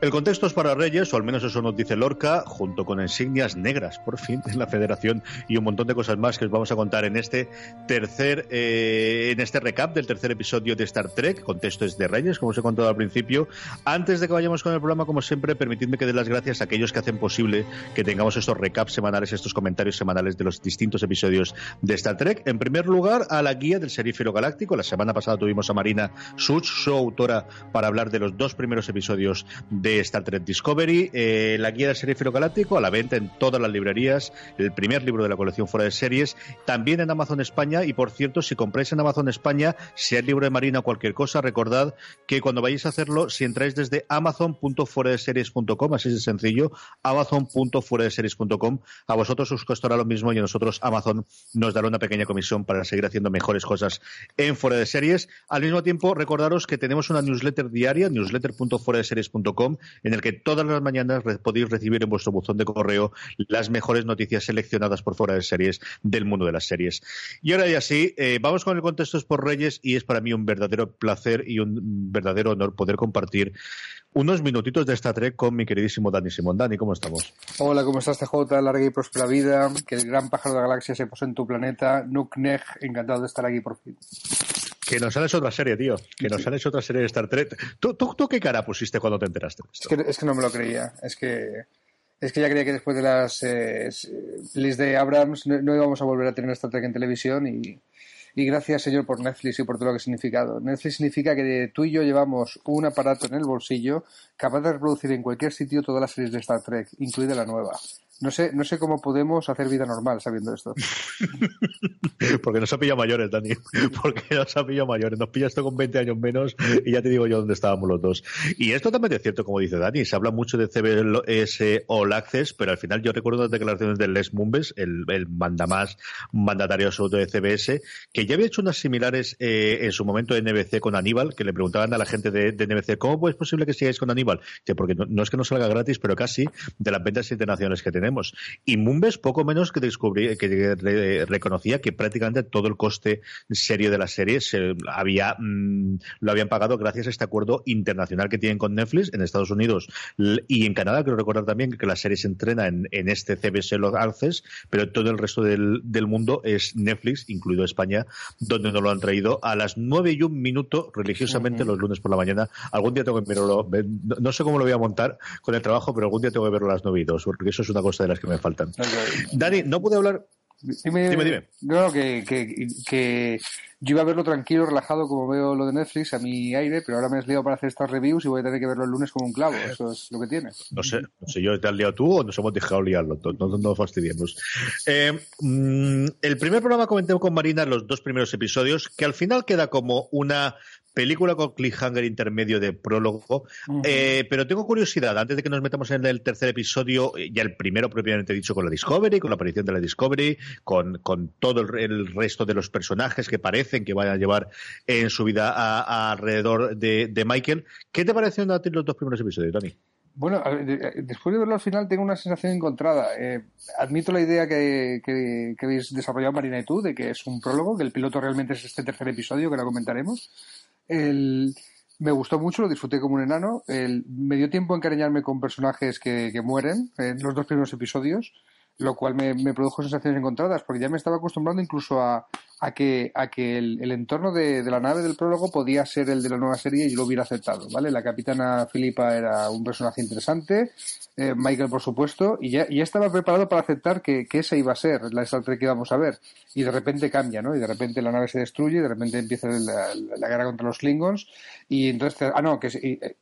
El contexto es para Reyes, o al menos eso nos dice Lorca, junto con insignias negras, por fin, en la Federación y un montón de cosas más que os vamos a contar en este tercer, eh, en este recap del tercer episodio de Star Trek. Contexto es de Reyes, como os he contado al principio. Antes de que vayamos con el programa, como siempre, permitidme que dé las gracias a aquellos que hacen posible que tengamos estos recaps semanales, estos comentarios semanales de los distintos episodios de Star Trek. En primer lugar, a la guía del Serífero Galáctico. La semana pasada tuvimos a Marina Such, su autora, para hablar de los dos primeros episodios de Star Trek Discovery, eh, la guía del serie galáctico a la venta en todas las librerías, el primer libro de la colección fuera de series, también en Amazon España y por cierto, si compráis en Amazon España, sea el libro de Marina o cualquier cosa, recordad que cuando vayáis a hacerlo, si entráis desde amazon.fueradeseries.com, así de sencillo, amazon.fueradeseries.com, a vosotros os costará lo mismo y a nosotros Amazon nos dará una pequeña comisión para seguir haciendo mejores cosas en fuera de series. Al mismo tiempo, recordaros que tenemos una newsletter diaria, newsletter.fueradeseries.com, en el que todas las mañanas podéis recibir en vuestro buzón de correo las mejores noticias seleccionadas por fuera de series del mundo de las series. Y ahora ya sí, eh, vamos con el contexto por Reyes y es para mí un verdadero placer y un verdadero honor poder compartir unos minutitos de esta Trek con mi queridísimo Dani Simón. Dani, ¿cómo estamos? Hola, ¿cómo estás, TJ? Larga y próspera vida. Que el gran pájaro de la galaxia se posee en tu planeta. Nuk encantado de estar aquí por fin. Que nos han hecho otra serie, tío. Que nos han hecho otra serie de Star Trek. ¿Tú, tú, qué cara pusiste cuando te enteraste? Es que, es que no me lo creía. Es que, es que ya creía que después de las eh, de Abrams no, íbamos a volver a tener Star Trek en televisión y, y gracias, señor, por Netflix y por todo lo que ha significado. Netflix significa que tú y yo llevamos un aparato en el bolsillo capaz de reproducir en cualquier sitio todas las series de Star Trek, incluida la nueva. No sé, no sé cómo podemos hacer vida normal sabiendo esto. Porque nos ha pillado mayores, Dani. Porque nos ha pillado mayores. Nos pilla esto con 20 años menos y ya te digo yo dónde estábamos los dos. Y es totalmente cierto, como dice Dani. Se habla mucho de CBS All Access, pero al final yo recuerdo las declaraciones de Les Mumbes, el, el mandamás mandatario absoluto de CBS, que ya había hecho unas similares eh, en su momento de NBC con Aníbal, que le preguntaban a la gente de, NBC, ¿cómo es posible que sigáis con Aníbal? Porque no, no es que no salga gratis, pero casi de las ventas internacionales que tenemos. Y Mumbes poco menos que descubrí, que reconocía que prácticamente todo el coste serio de la serie se había, mm, lo habían pagado gracias a este acuerdo internacional que tienen con Netflix en Estados Unidos y en Canadá. Quiero recordar también que la serie se entrena en, este CBS Los Access, pero todo el resto del, mundo es Netflix, incluido España, donde nos lo han traído a las nueve y un minuto religiosamente los lunes por la mañana. Algún día tengo que verlo, no sé cómo lo voy a montar con el trabajo, pero algún día tengo que verlo a las nueve y dos, porque eso es una cosa de las que me faltan. Dani, no pude hablar. Dime, dime. No, que, que, yo iba a verlo tranquilo, relajado, como veo lo de Netflix, a mi aire, pero ahora me has liado para hacer estas reviews y voy a tener que verlo el lunes como un clavo. Eso es lo que tiene. No sé, no sé yo, ¿te has liado tú o nos hemos dejado liarlo? No, no, no fastidiemos. Eh, mm, el primer programa comenté con Marina los dos primeros episodios, que al final queda como una película con cliffhanger intermedio de prólogo. Eh, pero tengo curiosidad, antes de que nos metamos en el tercer episodio, eh, ya el primero propiamente dicho con la Discovery, con la aparición de la Discovery, con, con todo el, resto de los personajes que parecen que van a llevar en su vida alrededor de, Michael. ¿Qué te parecieron a ti los dos primeros episodios, Tony? Bueno, después de verlo al final tengo una sensación encontrada. Eh, admito la idea que, que, que, habéis desarrollado Marina y tú de que es un prólogo, que el piloto realmente es este tercer episodio que lo comentaremos. Me gustó mucho, lo disfruté como un enano. El, me dio tiempo encariñarme con personajes que, que mueren en los dos primeros episodios, lo cual me, me, produjo sensaciones encontradas, porque ya me estaba acostumbrando incluso a, a que, a que el, entorno de, la nave del prólogo podía ser el de la nueva serie y yo lo hubiera aceptado, ¿vale? La capitana Filipa era un personaje interesante, eh, Michael, por supuesto, y ya, estaba preparado para aceptar que, esa iba a ser la Star que íbamos a ver. Y de repente cambia, ¿no? Y de repente la nave se destruye, de repente empieza la, guerra contra los Klingons, y entonces, ah, no, que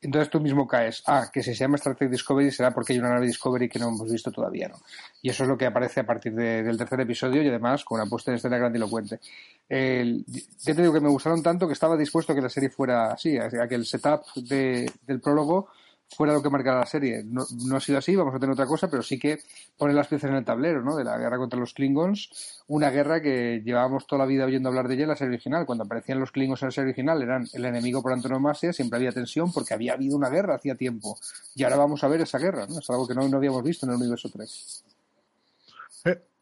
entonces tú mismo caes, ah, que si se llama Star Trek Discovery será porque hay una nave Discovery que no hemos visto todavía, ¿no? Y eso es lo que aparece a partir del tercer episodio y además con una puesta en escena grandilocuente. El, ya te digo que me gustaron tanto que estaba dispuesto a que la serie fuera así, a que el setup de, del prólogo fuera lo que marcara la serie. No, ha sido así, vamos a tener otra cosa, pero sí que pone las piezas en el tablero, ¿no? De la guerra contra los Klingons, una guerra que llevábamos toda la vida oyendo hablar de ella en la serie original. Cuando aparecían los Klingons en la serie original eran el enemigo por antonomasia, siempre había tensión porque había habido una guerra hacía tiempo. Y ahora vamos a ver esa guerra, ¿no? Es algo que no, no habíamos visto en el universo 3.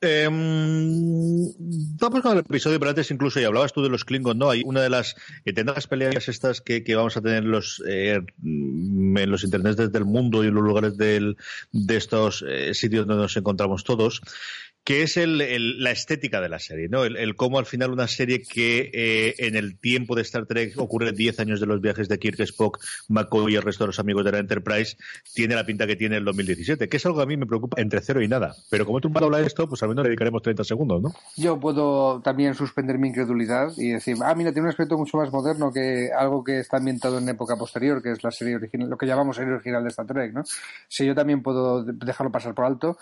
Em, vamos con el episodio, pero antes incluso, y hablabas tú de los Klingons, ¿no? Hay una de las eternas peleas estas que, vamos a tener en los, eh, en los internets del mundo y en los lugares del, de estos eh, sitios donde nos encontramos todos, que es el, la estética de la serie, ¿no? El, cómo al final una serie que eh, en el tiempo de Star Trek ocurre 10 años de los viajes de Kirk, Spock, McCoy y el resto de los amigos de la Enterprise, tiene la pinta que tiene el 2017, que es algo que a mí me preocupa entre cero y nada. Pero como tú hablas de esto, pues al menos le dedicaremos 30 segundos, ¿no? Yo puedo también suspender mi incredulidad y decir, ah, mira, tiene un aspecto mucho más moderno que algo que está ambientado en época posterior, que es la serie original, lo que llamamos serie original de Star Trek, ¿no? Si yo también puedo dejarlo pasar por alto,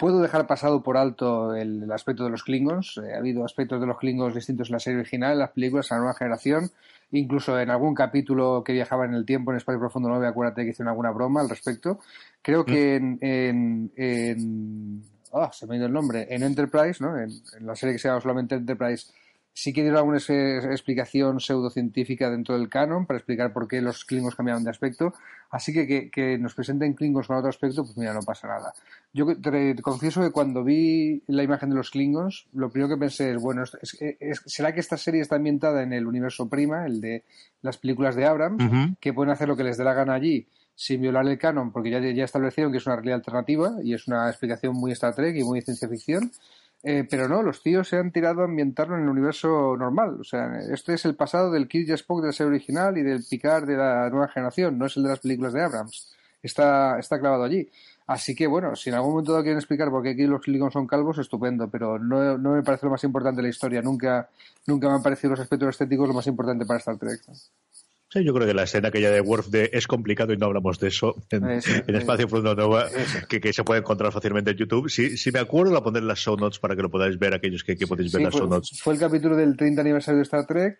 Puedo dejar pasado por alto el, aspecto de los Klingons. Eh, ha habido aspectos de los Klingons distintos en la serie original, en las películas, en la nueva generación. Incluso en algún capítulo que viajaba en el tiempo en Espacio Profundo 9, acuérdate que hicieron alguna broma al respecto. Creo que mm. en. en, oh, se me ha ido el nombre. En Enterprise, ¿no? En, en la serie que se llama solamente Enterprise, sí que dieron alguna explicación pseudocientífica dentro del canon para explicar por qué los Klingons cambiaron de aspecto. Así que, que, nos presenten Klingons con otro aspecto, pues mira, no pasa nada. Yo te, confieso que cuando vi la imagen de los Klingons, lo primero que pensé es, bueno, ¿será que esta serie está ambientada en el universo prima, el de las películas de Abrams, que pueden hacer lo que les dé la gana allí? sin violar el canon, porque ya, ya establecieron que es una realidad alternativa y es una explicación muy Star Trek y muy ciencia ficción. Eh, pero no, los tíos se han tirado a ambientarlo en el universo normal. O sea, este es el pasado del Kid Spock de la original y del Picard de la nueva generación, no es el de las películas de Abrams. Está, está clavado allí. Así que bueno, si en algún momento quieren explicar por qué aquí los Klingons son calvos, estupendo, pero no, no me parece lo más importante de la historia. Nunca, nunca me han parecido los aspectos estéticos lo más importante para Star Trek. Sí, yo creo que la escena aquella de Worf de es complicado y no hablamos de eso en, Espacio Profundo Nova, que, se puede encontrar fácilmente en YouTube. Si, si me acuerdo, la pondré en las show notes para que lo podáis ver, aquellos que, podéis ver las show notes. Fue el capítulo del 30 aniversario de Star Trek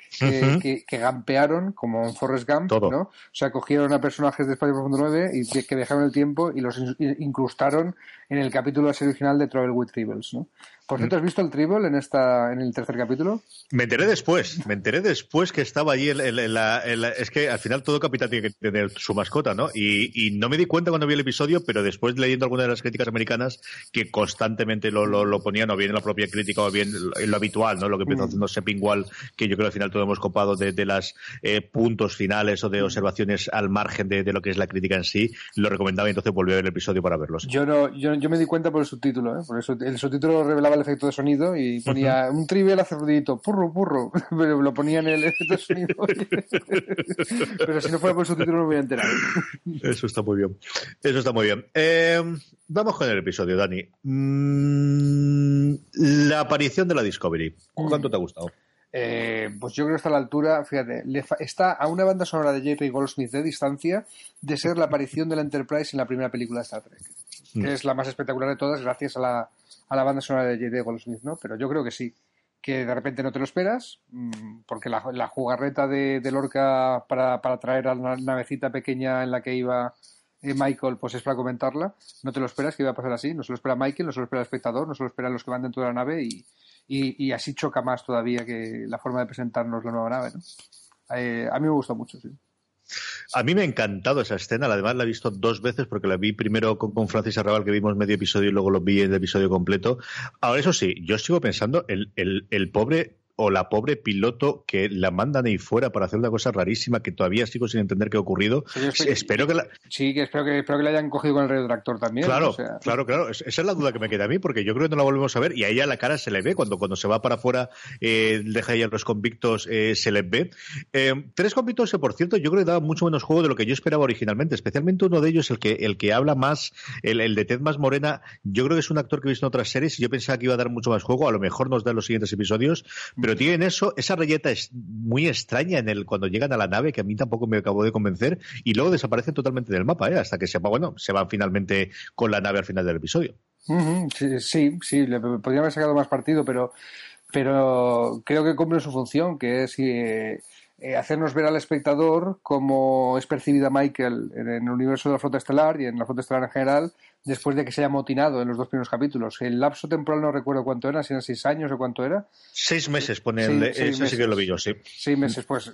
que, que, gampearon, como en Forrest Gump, ¿no? O sea, cogieron a personajes de Espacio Profundo 9 y que, dejaron el tiempo y los incrustaron en el capítulo de la serie original de Travel with Tribbles, ¿no? Por cierto, ¿has visto el Tribble en esta, en el tercer capítulo? Me enteré después, me enteré después que estaba allí en, la, es que al final todo capitán tiene que tener su mascota, ¿no? Y, no me di cuenta cuando vi el episodio, pero después leyendo algunas de las críticas americanas que constantemente lo, lo, ponían, o bien en la propia crítica, o bien en lo habitual, ¿no? Lo que empezó mm. haciendo Sepingual, que yo creo que al final todos hemos copado de, de los eh, puntos finales o de mm. observaciones al margen de, lo que es la crítica en sí, lo recomendaba y entonces volví a ver el episodio para verlos. Yo no, yo, yo me di cuenta por el subtítulo, ¿eh? Por eso el subtítulo revelaba efecto de sonido y ponía un trivial hace ruidito, purro, purro, pero lo ponía en el efecto de sonido. pero si no fuera por su título no me voy a enterar. Eso está muy bien. Eso está muy bien. Eh, vamos con el episodio, Dani. Mm, la aparición de la Discovery. ¿Cuánto te ha gustado? Eh, pues yo creo que está a la altura, fíjate, está a una banda sonora de Jerry Goldsmith de distancia de ser la aparición de la Enterprise en la primera película de Star Trek, que mm. es la más espectacular de todas gracias a la, a la banda sonora de J.D. Goldsmith, ¿no? Pero yo creo que sí, que de repente no te lo esperas, mm, porque la, la jugarreta de, Lorca para, para, traer a la navecita pequeña en la que iba eh, Michael, pues es para comentarla, no te lo esperas que iba a pasar así, no se lo espera Michael, no se lo espera el espectador, no se lo esperan los que van dentro de la nave y, y, así choca más todavía que la forma de presentarnos la nueva nave, ¿no? Eh, a mí me gusta mucho, sí. A mí me ha encantado esa escena, además la he visto dos veces porque la vi primero con, Francis Arrabal que vimos medio episodio y luego lo vi en el episodio completo. Ahora eso sí, yo sigo pensando, el, el, el pobre o la pobre piloto que la mandan ahí fuera para hacer una cosa rarísima que todavía sigo sin entender qué ha ocurrido. espero, que la... Sí, que espero que, espero que la hayan cogido con el retractor también. Claro, claro, claro. Esa es la duda que me queda a mí, porque yo creo que no la volvemos a ver y a ella la cara se le ve cuando, cuando se va para afuera, eh, deja ahí a los convictos, eh, se les ve. Eh, tres convictos que, por cierto, yo creo que daban mucho menos juego de lo que yo esperaba originalmente, especialmente uno de ellos, el que, el que habla más, el, el de Ted más morena, yo creo que es un actor que he visto en otras series y yo pensaba que iba a dar mucho más juego, a lo mejor nos da en los siguientes episodios, pero tienen eso, esa reyeta es muy extraña en el cuando llegan a la nave, que a mí tampoco me acabó de convencer, y luego desaparecen totalmente del mapa, ¿eh? hasta que se, bueno, se van finalmente con la nave al final del episodio. sí, sí, le podría haber sacado más partido, pero, pero creo que cumple su función, que es eh, eh, hacernos ver al espectador cómo es percibida Michael en el universo de la flota estelar y en la flota estelar en general después de que se haya motinado en los dos primeros capítulos. El lapso temporal no recuerdo cuánto era, si eran seis años o cuánto era. Seis meses pone el, sí que lo vi yo, sí. Seis meses, pues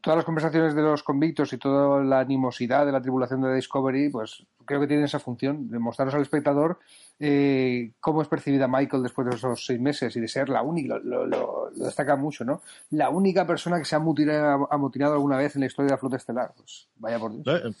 todas las conversaciones de los convictos y toda la animosidad de la tribulación de Discovery, pues creo que tienen esa función, de mostraros al espectador eh, cómo es percibida Michael después de esos seis meses y de ser la única, lo, destaca mucho, ¿no? La única persona que se ha mutilado alguna vez en la historia de la flota estelar. Pues vaya por Dios. Eh,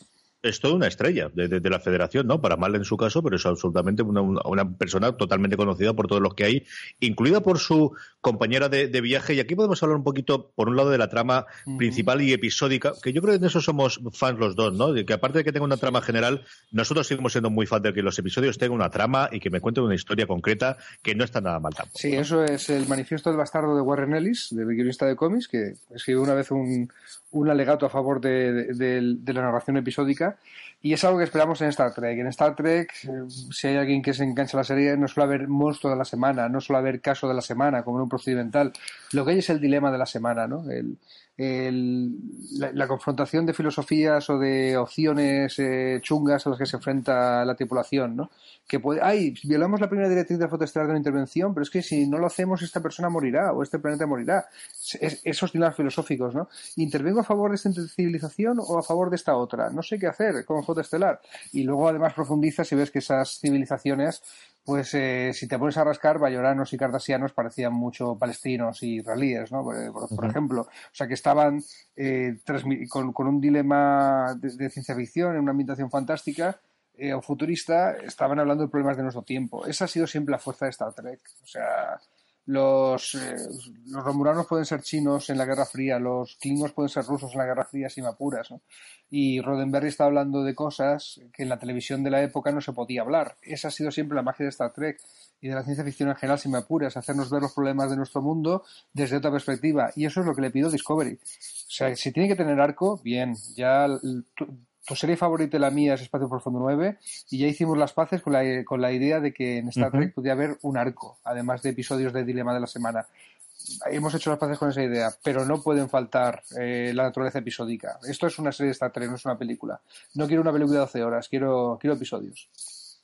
es toda una estrella de, la federación, ¿no? Para mal en su caso, pero es absolutamente una, persona totalmente conocida por todos los que hay, incluida por su compañera de, viaje. Y aquí podemos hablar un poquito, por un lado, de la trama principal y episódica, que yo creo que en eso somos fans los dos, ¿no? De que aparte de que tenga una trama general, nosotros seguimos siendo muy fans de que los episodios tengan una trama y que me cuenten una historia concreta que no está nada mal tampoco. Sí, eso es el manifiesto del bastardo de Warren Ellis, de guionista de cómics, que escribió una vez un, un alegato a favor de, la narración episódica y es algo que esperamos en Star Trek. En Star Trek, eh, si hay alguien que se engancha a la serie, no suele haber monstruo de la semana, no suele haber caso de la semana, como en un procedimental. Lo que hay es el dilema de la semana, ¿no? El, la, confrontación de filosofías o de opciones eh, chungas a las que se enfrenta la tripulación, ¿no? Que puede, ay, violamos la primera directriz de fotoestelar de una intervención, pero es que si no lo hacemos esta persona morirá o este planeta morirá. esos dilemas filosóficos, ¿no? ¿Intervengo a favor de esta civilización o a favor de esta otra? No sé qué hacer con fotoestelar. Y luego además profundizas y ves que esas civilizaciones pues eh, si te pones a rascar, bayoranos y cardasianos parecían mucho palestinos y israelíes, ¿no? Por, ejemplo. O sea, que estaban eh, con, un dilema de, ciencia ficción en una ambientación fantástica eh, o futurista, estaban hablando de problemas de nuestro tiempo. Esa ha sido siempre la fuerza de Star Trek. O sea, los, eh, romulanos pueden ser chinos en la Guerra Fría, los klingos pueden ser rusos en la Guerra Fría, sin apuras. ¿no? Y Roddenberry está hablando de cosas que en la televisión de la época no se podía hablar. Esa ha sido siempre la magia de Star Trek y de la ciencia ficción en general, sin me apuras, hacernos ver los problemas de nuestro mundo desde otra perspectiva. Y eso es lo que le pido Discovery. O sea, si tiene que tener arco, bien, ya tu serie favorita y la mía es Espacio Profundo 9 y ya hicimos las paces con la, con la idea de que en Star Trek podía haber un arco, además de episodios de Dilema de la Semana. Hemos hecho las paces con esa idea, pero no pueden faltar eh, la naturaleza episódica. Esto es una serie de Star Trek, no es una película. No quiero una película de 12 horas, quiero, quiero episodios.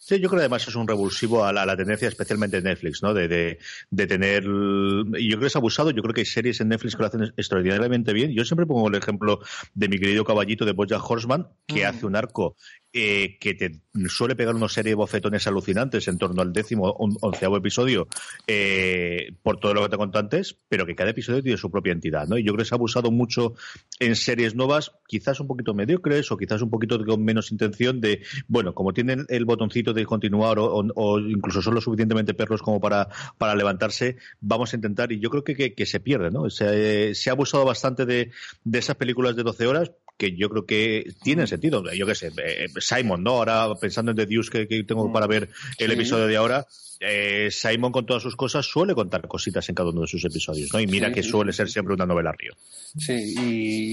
Sí, yo creo que además es un revulsivo a la, tendencia, especialmente de Netflix, ¿no? De, de, de, tener. Y yo creo que es abusado. Yo creo que hay series en Netflix que lo hacen extraordinariamente bien. Yo siempre pongo el ejemplo de mi querido caballito de Bojack Horseman, que mm. hace un arco eh, que te suele pegar una serie de bofetones alucinantes en torno al décimo o onceavo episodio eh, por todo lo que te conté antes, pero que cada episodio tiene su propia entidad, ¿no? Y yo creo que se ha abusado mucho en series nuevas, quizás un poquito mediocres o quizás un poquito con menos intención de, bueno, como tienen el botoncito de continuar o, incluso son lo suficientemente perros como para, para levantarse, vamos a intentar, y yo creo que, que, se pierde, ¿no? Se, se, ha abusado bastante de, de esas películas de 12 horas, que yo creo que tienen sentido. Yo qué sé, eh, Simon, ¿no? Ahora pensando en The Deuce que, tengo para ver el episodio de ahora, eh, Simon con todas sus cosas suele contar cositas en cada uno de sus episodios, ¿no? Y mira que suele ser siempre una novela río. Sí,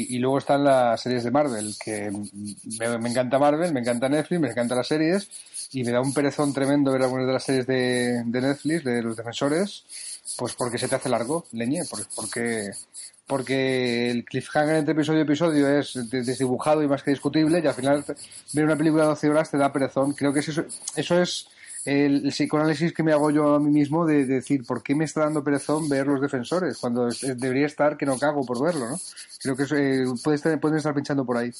y, luego están las series de Marvel, que me, encanta Marvel, me encanta Netflix, me encantan las series, y me da un perezón tremendo ver algunas de las series de, de Netflix, de los defensores, pues porque se te hace largo, leñe, porque porque el cliffhanger entre episodio y episodio es desdibujado y más que discutible y al final ver una película de 12 horas te da perezón. Creo que eso, eso es el, psicoanálisis que me hago yo a mí mismo de, decir, ¿por qué me está dando perezón ver los defensores? Cuando debería estar que no cago por verlo, ¿no? Creo que eh, pueden estar pinchando por ahí.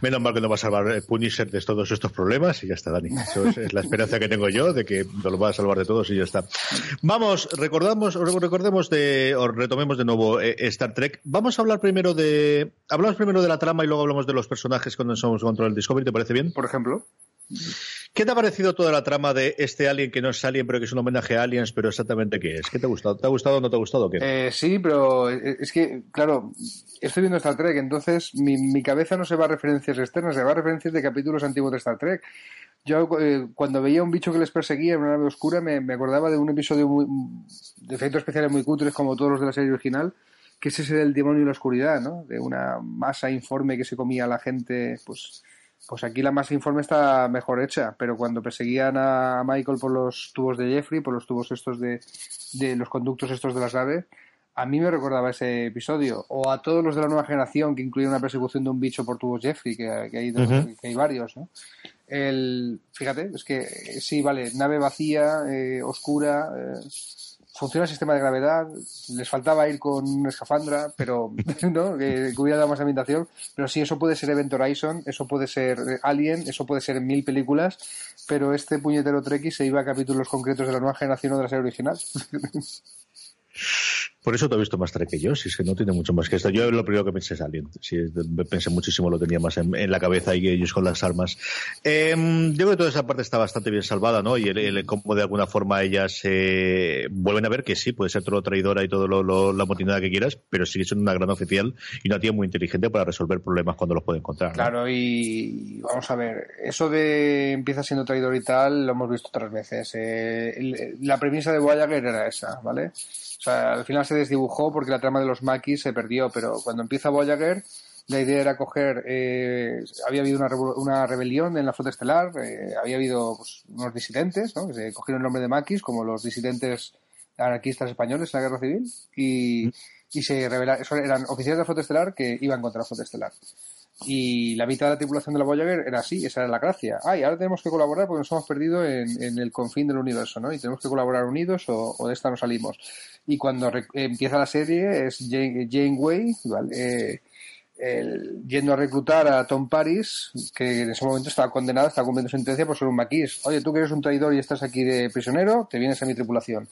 Menos mal que no va a salvar eh, Punisher de todos estos problemas y ya está, Dani. Eso es, la esperanza que tengo yo de que lo va a salvar de todos y ya está. Vamos, recordamos, recordemos de, o retomemos de nuevo eh, Star Trek. Vamos a hablar primero de, hablamos primero de la trama y luego hablamos de los personajes cuando somos contra el Discovery, ¿te parece bien? Por ejemplo. ¿Qué te ha parecido toda la trama de este Alien que no es Alien, pero que es un homenaje a Aliens, pero exactamente qué es? ¿Qué te ha gustado? ¿Te ha gustado o no te ha gustado? Qué? Eh, sí, pero es que, claro, estoy viendo Star Trek, entonces mi, cabeza no se va a referencias externas, se va a referencias de capítulos antiguos de Star Trek. Yo eh, cuando veía un bicho que les perseguía en una nave oscura me, acordaba de un episodio muy, de efectos especiales muy cutres como todos los de la serie original, que es ese del demonio y la oscuridad, ¿no? De una masa informe que se comía a la gente, pues pues aquí la masa informe está mejor hecha, pero cuando perseguían a Michael por los tubos de Jeffrey, por los tubos estos de, de los conductos estos de las naves, a mí me recordaba ese episodio. O a todos los de la nueva generación que incluyen una persecución de un bicho por tubos Jeffrey, que, hay, que hay varios, ¿no? El, fíjate, es que sí, vale, nave vacía, eh, oscura, eh, funciona el sistema de gravedad, les faltaba ir con una escafandra, pero ¿no? que, hubiera dado más ambientación, pero sí, eso puede ser Event Horizon, eso puede ser Alien, eso puede ser mil películas, pero este puñetero Trekkie se iba a capítulos concretos de la nueva generación o de la serie original. Por eso te he visto más Trek que yo, si es que no tiene mucho más que esto. Yo lo primero que pensé es Alien. Si pensé muchísimo, lo tenía más en, la cabeza y ellos con las armas. Em, yo creo que toda esa parte está bastante bien salvada, ¿no? Y el, cómo de alguna forma ellas eh, vuelven a ver que sí, puede ser todo traidora y todo lo, la motinada que quieras, pero sigue siendo una gran oficial y una tía muy inteligente para resolver problemas cuando los puede encontrar. Claro, y vamos a ver, eso de empieza siendo traidor y tal, lo hemos visto otras veces. Eh, la premisa de Voyager era esa, ¿vale? O sea, al final se desdibujó porque la trama de los maquis se perdió, pero cuando empieza Voyager, la idea era coger. Eh, había habido una, una, rebelión en la flota estelar, eh, había habido pues, unos disidentes, ¿no? que se cogieron el nombre de maquis, como los disidentes anarquistas españoles en la guerra civil, y, y se revelaron. Eran oficiales de la flota estelar que iban contra la flota estelar. Y la mitad de la tripulación de la Voyager era así, esa era la gracia. Ah, y ahora tenemos que colaborar porque nos hemos perdido en, el confín del universo, ¿no? Y tenemos que colaborar unidos o, de esta no salimos. Y cuando empieza la serie es Jane, Janeway, ¿vale? Eh, yendo a reclutar a Tom Paris, que en ese momento estaba condenado, estaba cumpliendo sentencia por ser un maquis. Oye, tú que eres un traidor y estás aquí de prisionero, te vienes a mi tripulación.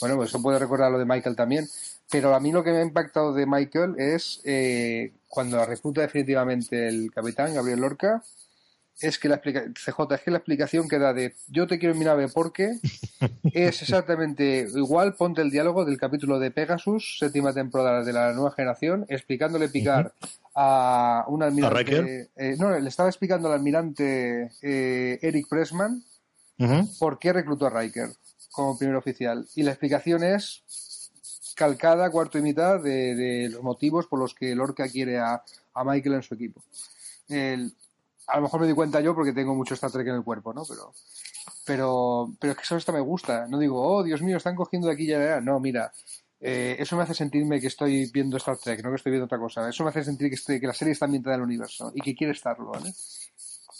Bueno, pues eso puede recordar lo de Michael también. Pero a mí lo que me ha impactado de Michael es eh, cuando recluta definitivamente el capitán Gabriel Lorca, es que la explicación, CJ, es que la explicación que da de yo te quiero en mi nave porque es exactamente igual, ponte el diálogo del capítulo de Pegasus, séptima temporada de la nueva generación, explicándole picar a un almirante. Eh, no, le estaba explicando al almirante eh, Eric Pressman por qué reclutó a Riker como primer oficial. Y la explicación es calcada, cuarto y mitad, de, los motivos por los que Lorca quiere a, Michael en su equipo. a lo mejor me di cuenta yo porque tengo mucho Star Trek en el cuerpo, ¿no? Pero, pero, pero es que eso hasta me gusta. No digo, oh, Dios mío, están cogiendo de aquí y allá. No, mira, eh, eso me hace sentirme que estoy viendo Star Trek, no que estoy viendo otra cosa. Eso me hace sentir que, que la serie está ambientada en el universo y que quiere estarlo, ¿vale?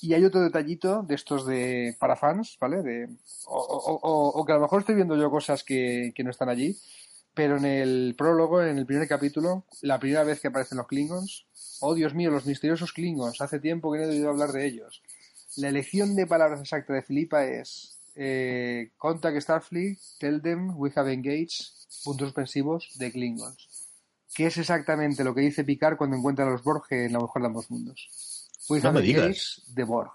Y hay otro detallito de estos de para fans, ¿vale? De, o, que a lo mejor estoy viendo yo cosas que, que no están allí, pero en el prólogo, en el primer capítulo, la primera vez que aparecen los Klingons, oh Dios mío, los misteriosos Klingons, hace tiempo que no he oído hablar de ellos. La elección de palabras exacta de Filipa es eh, Contact Starfleet, tell them we have engaged, puntos suspensivos, de Klingons. Que es exactamente lo que dice Picard cuando encuentra a los Borg en la mejor de ambos mundos. We have engaged de Borg.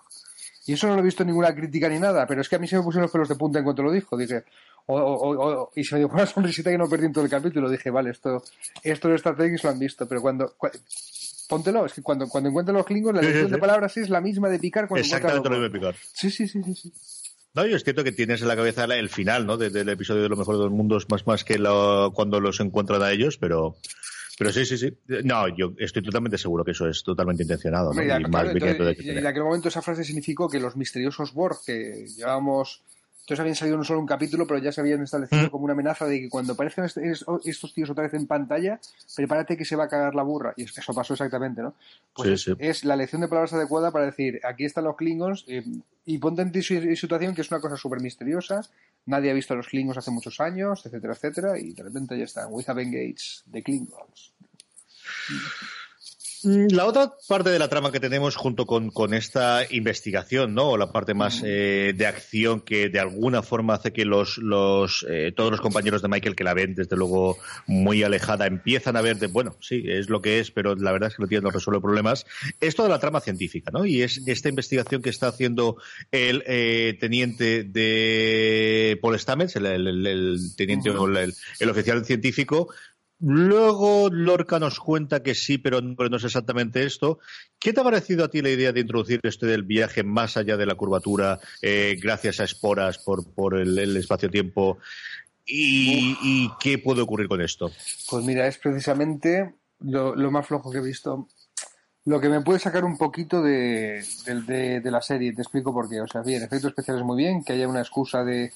Y eso no lo he visto ninguna crítica ni nada, pero es que a mí se me pusieron los pelos de punta en cuanto lo dijo. Dije, y se me dio una sonrisita que no perdí en todo el capítulo. Dije, vale, esto, esto de Star Trek lo han visto, pero cuando, póntelo, es que cuando, cuando encuentran los Klingons, la elección de palabras es la misma de picar cuando Exactamente lo de picar. Sí, sí, sí, sí, sí. No, yo es cierto que tienes en la cabeza el final, ¿no? Del episodio de lo mejor de los mundos, más más que lo, cuando los encuentran a ellos, pero pero sí, sí, sí. No, yo estoy totalmente seguro que eso es totalmente intencionado. ¿no? y, más en aquel momento esa frase significó que los misteriosos Borg que llevábamos entonces habían salido no solo un capítulo, pero ya se habían establecido mm. como una amenaza de que cuando aparezcan estos tíos otra vez en pantalla, prepárate que se va a cagar la burra. Y eso pasó exactamente, ¿no? Pues es la elección de palabras adecuada para decir, aquí están los Klingons, eh, y ponte en tu situación que es una cosa súper misteriosa, nadie ha visto a los Klingons hace muchos años, etcétera, etcétera, y de repente ya están, we have engaged the Klingons. Mm, la otra parte de la trama que tenemos junto con, esta investigación, ¿no? O la parte más eh, de acción que de alguna forma hace que los, los eh, todos los compañeros de Michael que la ven, desde luego, muy alejada, empiezan a ver de, bueno, sí, es lo que es, pero la verdad es que no tiene, no resuelve problemas. Es toda la trama científica, ¿no? Y es esta investigación que está haciendo el eh, teniente de Paul Stamets, el, teniente o el, el oficial científico, Luego Lorca nos cuenta que sí, pero no, es exactamente esto. ¿Qué te ha parecido a ti la idea de introducir esto del viaje más allá de la curvatura, eh, gracias a esporas por, el, espacio-tiempo? Y, qué puede ocurrir con esto? Pues mira, es precisamente lo, más flojo que he visto. Lo que me puede sacar un poquito de, la serie, te explico por qué. O sea, bien, efectos especiales muy bien, que haya una excusa de